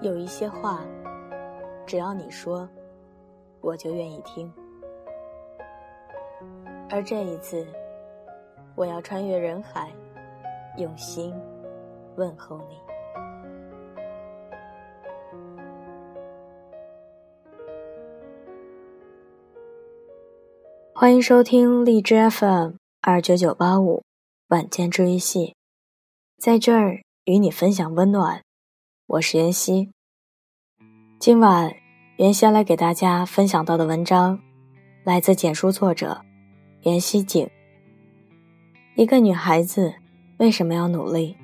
有一些话，只要你说，我就愿意听。而这一次，我要穿越人海，用心问候你。欢迎收听荔枝 FM 二九九八五晚间治愈系，在这儿与你分享温暖。我是妍希。今晚，妍希来给大家分享到的文章，来自简书作者妍希景。一个女孩子为什么要努力？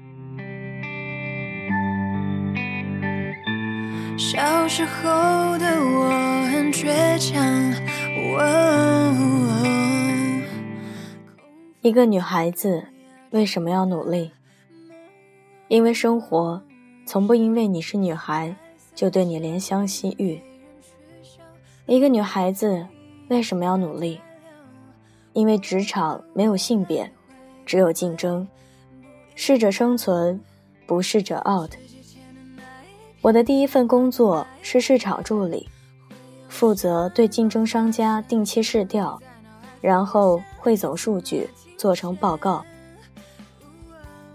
小时候的我很倔强。一个女孩子为什么要努力？因为生活。从不因为你是女孩，就对你怜香惜玉。一个女孩子为什么要努力？因为职场没有性别，只有竞争，适者生存，不适者 out。我的第一份工作是市场助理，负责对竞争商家定期试调，然后汇总数据做成报告。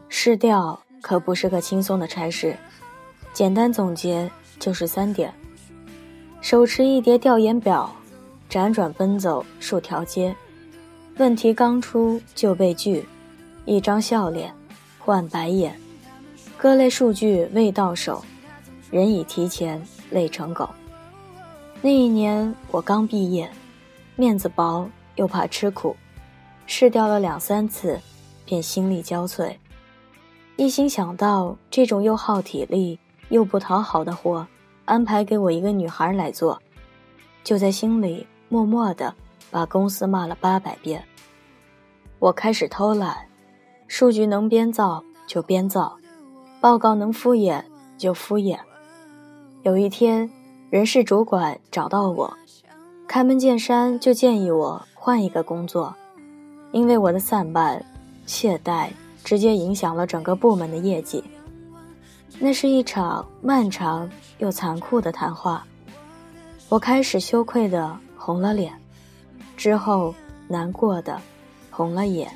试调。可不是个轻松的差事，简单总结就是三点：手持一叠调研表，辗转奔走数条街，问题刚出就被拒，一张笑脸换白眼，各类数据未到手，人已提前累成狗。那一年我刚毕业，面子薄又怕吃苦，试调了两三次，便心力交瘁。一心想到这种又耗体力又不讨好的活，安排给我一个女孩来做，就在心里默默的把公司骂了八百遍。我开始偷懒，数据能编造就编造，报告能敷衍就敷衍。有一天，人事主管找到我，开门见山就建议我换一个工作，因为我的散漫、懈怠。直接影响了整个部门的业绩。那是一场漫长又残酷的谈话，我开始羞愧的红了脸，之后难过的红了眼。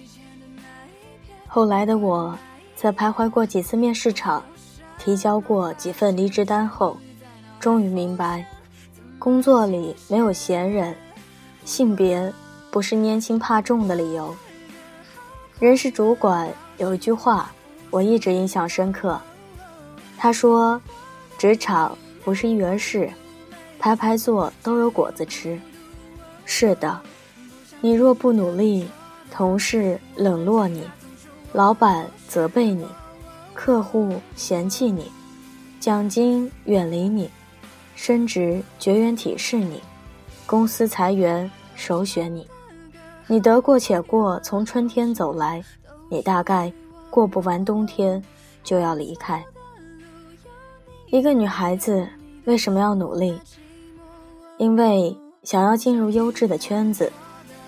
后来的我，在徘徊过几次面试场，提交过几份离职单后，终于明白，工作里没有闲人，性别不是拈轻怕重的理由。人事主管。有一句话，我一直印象深刻。他说：“职场不是一元式，排排坐都有果子吃。”是的，你若不努力，同事冷落你，老板责备你，客户嫌弃你，奖金远离你，升职绝缘体是你，公司裁员首选你，你得过且过，从春天走来。你大概过不完冬天，就要离开。一个女孩子为什么要努力？因为想要进入优质的圈子，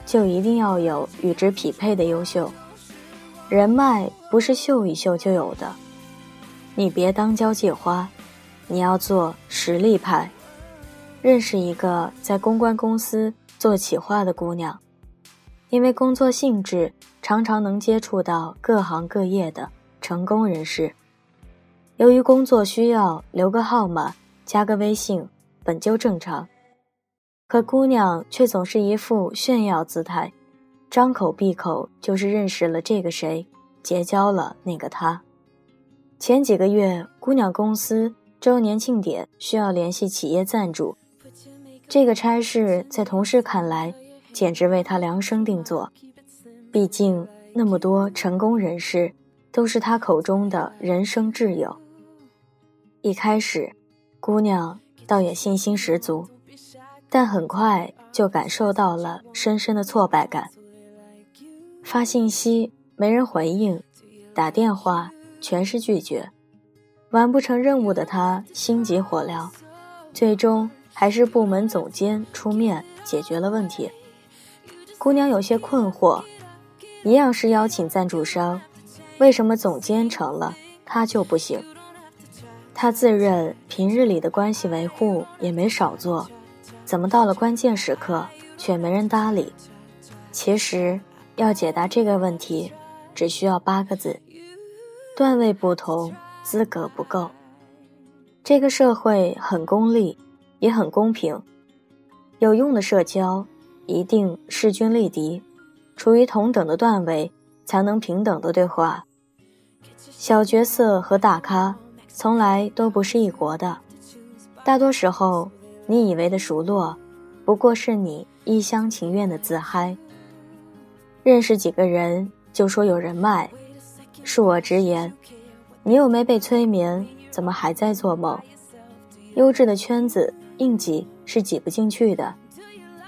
就一定要有与之匹配的优秀。人脉不是秀一秀就有的，你别当交际花，你要做实力派。认识一个在公关公司做企划的姑娘。因为工作性质，常常能接触到各行各业的成功人士。由于工作需要留个号码、加个微信，本就正常。可姑娘却总是一副炫耀姿态，张口闭口就是认识了这个谁，结交了那个他。前几个月，姑娘公司周年庆典需要联系企业赞助，这个差事在同事看来。简直为他量身定做，毕竟那么多成功人士都是他口中的人生挚友。一开始，姑娘倒也信心十足，但很快就感受到了深深的挫败感。发信息没人回应，打电话全是拒绝，完不成任务的她心急火燎，最终还是部门总监出面解决了问题。姑娘有些困惑，一样是邀请赞助商，为什么总监成了，他就不行？他自认平日里的关系维护也没少做，怎么到了关键时刻却没人搭理？其实要解答这个问题，只需要八个字：段位不同，资格不够。这个社会很功利，也很公平。有用的社交一定势均力敌，处于同等的段位才能平等的对话。小角色和大咖从来都不是一国的，大多时候你以为的熟络，不过是你一厢情愿的自嗨。认识几个人就说有人脉，恕我直言，你又没被催眠，怎么还在做梦？优质的圈子硬挤。是挤不进去的。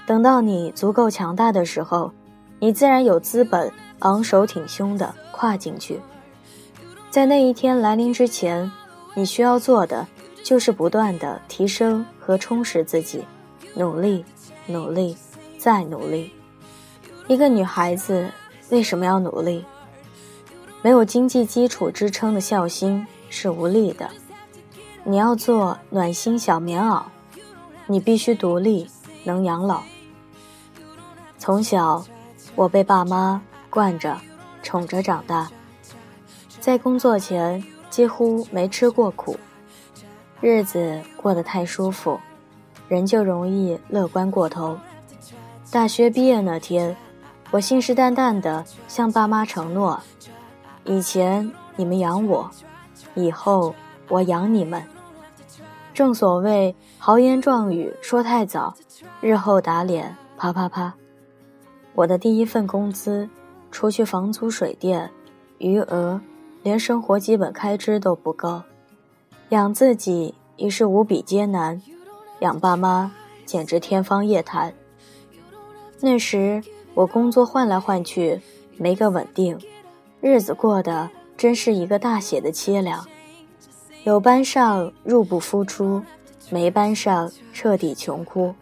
等到你足够强大的时候，你自然有资本昂首挺胸地跨进去。在那一天来临之前，你需要做的就是不断地提升和充实自己，努力，努力，再努力。一个女孩子为什么要努力？没有经济基础支撑的孝心是无力的。你要做暖心小棉袄。你必须独立，能养老。从小，我被爸妈惯着、宠着长大，在工作前几乎没吃过苦，日子过得太舒服，人就容易乐观过头。大学毕业那天，我信誓旦旦地向爸妈承诺：以前你们养我，以后我养你们。正所谓豪言壮语说太早，日后打脸啪啪啪。我的第一份工资，除去房租水电，余额连生活基本开支都不够，养自己已是无比艰难，养爸妈简直天方夜谭。那时我工作换来换去，没个稳定，日子过得真是一个大写的凄凉。有班上入不敷出，没班上彻底穷哭。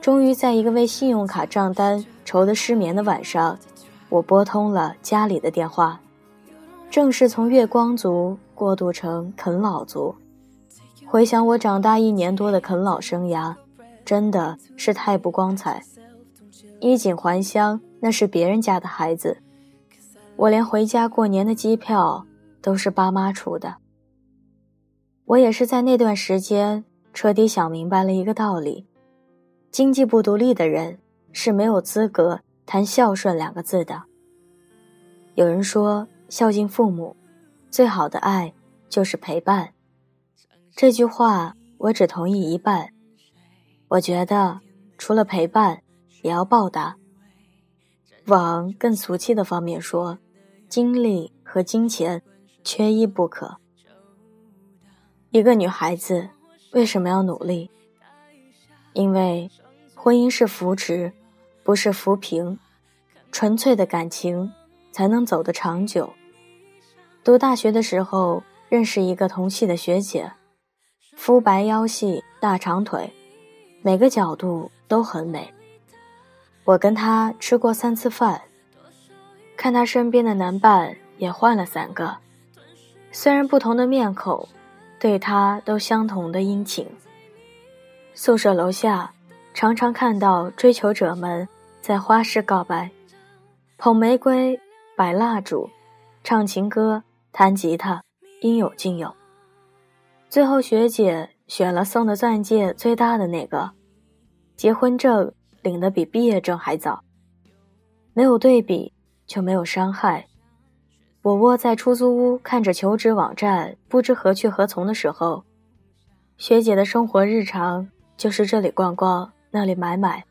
终于在一个为信用卡账单愁得失眠的晚上，我拨通了家里的电话。正是从月光族过渡成啃老族，回想我长大一年多的啃老生涯，真的是太不光彩。衣锦还乡那是别人家的孩子，我连回家过年的机票都是爸妈出的。我也是在那段时间彻底想明白了一个道理：经济不独立的人是没有资格谈孝顺两个字的。有人说，孝敬父母，最好的爱就是陪伴。这句话我只同意一半。我觉得，除了陪伴，也要报答。往更俗气的方面说，精力和金钱缺一不可。一个女孩子为什么要努力？因为婚姻是扶持，不是扶贫，纯粹的感情才能走得长久。读大学的时候，认识一个同系的学姐，肤白腰细大长腿，每个角度都很美。我跟她吃过三次饭，看她身边的男伴也换了三个，虽然不同的面孔。对他都相同的殷勤。宿舍楼下，常常看到追求者们在花式告白，捧玫瑰，摆蜡烛，唱情歌，弹吉他，应有尽有。最后学姐选了送的钻戒最大的那个，结婚证领的比毕业证还早。没有对比，就没有伤害。我窝在出租屋，看着求职网站，不知何去何从的时候，学姐的生活日常就是这里逛逛，那里买买，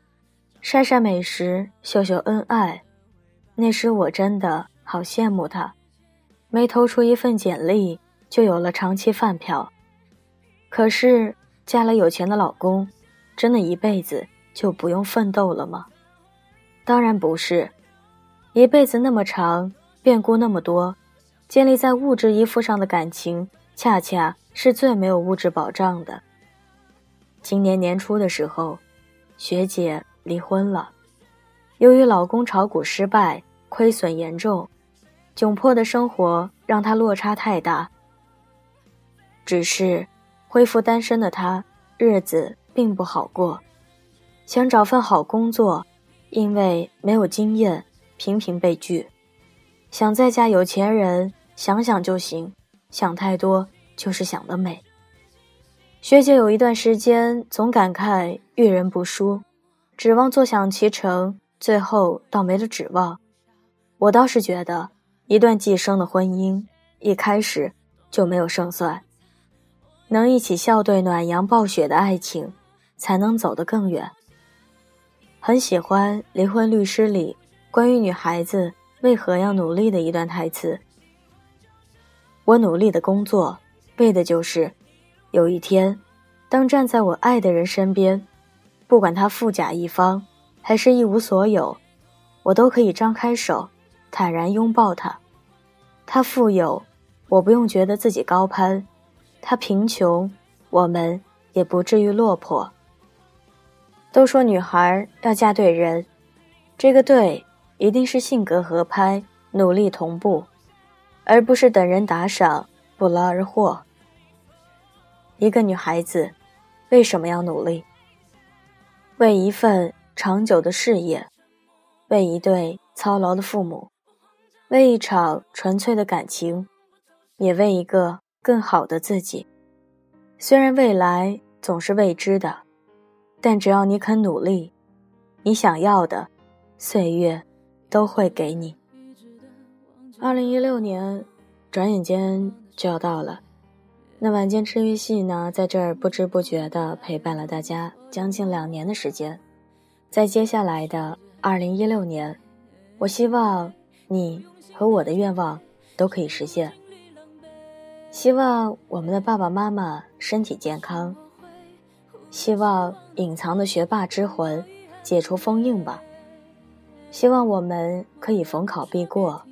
晒晒美食，秀秀恩爱。那时我真的好羡慕她，没投出一份简历就有了长期饭票。可是嫁了有钱的老公，真的一辈子就不用奋斗了吗？当然不是，一辈子那么长。变故那么多，建立在物质依附上的感情，恰恰是最没有物质保障的。今年年初的时候，学姐离婚了，由于老公炒股失败，亏损严重，窘迫的生活让她落差太大。只是恢复单身的他日子并不好过，想找份好工作，因为没有经验，频频被拒。想再嫁有钱人，想想就行，想太多就是想得美。学姐有一段时间总感慨遇人不淑，指望坐享其成，最后倒没了指望。我倒是觉得，一段寄生的婚姻一开始就没有胜算。能一起笑对暖阳暴雪的爱情，才能走得更远。很喜欢《离婚律师》里关于女孩子为何要努力的一段台词：“我努力的工作，为的就是，有一天，当站在我爱的人身边，不管他富甲一方，还是一无所有，我都可以张开手，坦然拥抱他。他富有，我不用觉得自己高攀。”他贫穷，我们也不至于落魄。都说女孩要嫁对人，这个对一定是性格合拍、努力同步，而不是等人打赏不劳而获。一个女孩子为什么要努力？为一份长久的事业，为一对操劳的父母，为一场纯粹的感情，也为一个。更好的自己，虽然未来总是未知的，但只要你肯努力，你想要的，岁月都会给你。二零一六年，转眼间就要到了，那晚间治愈系呢，在这儿不知不觉的陪伴了大家将近两年的时间，在接下来的二零一六年，我希望你和我的愿望都可以实现。希望我们的爸爸妈妈身体健康。希望隐藏的学霸之魂解除封印吧。希望我们可以逢考必过。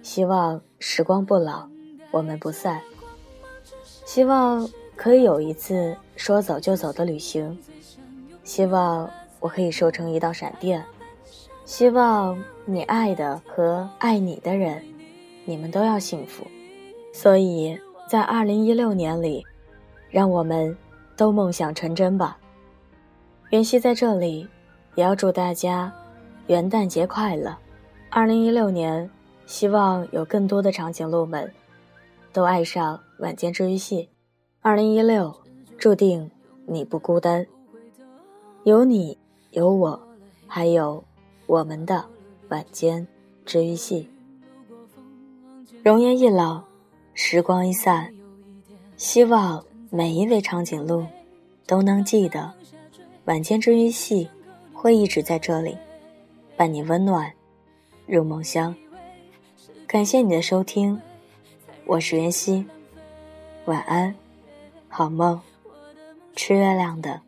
希望时光不老，我们不散。希望可以有一次说走就走的旅行。希望我可以瘦成一道闪电。希望你爱的和爱你的人，你们都要幸福。所以在二零一六年里，让我们都梦想成真吧。袁熙在这里也要祝大家元旦节快乐。二零一六年，希望有更多的长颈鹿们都爱上晚间治愈系。二零一六，注定你不孤单，有你，有我，还有我们的晚间治愈系。容颜一老。时光一散，希望每一位长颈鹿都能记得，晚间治愈系会一直在这里，伴你温暖入梦乡。感谢你的收听，我是袁熙，晚安，好梦，吃月亮的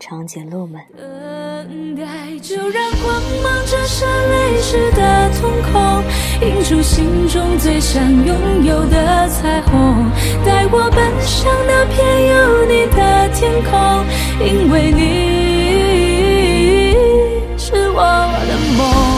长颈鹿们。等待就让光芒折射泪湿的瞳孔，映出心中最想拥有的彩虹。带我奔向那片有你的天空，因为你是我的梦。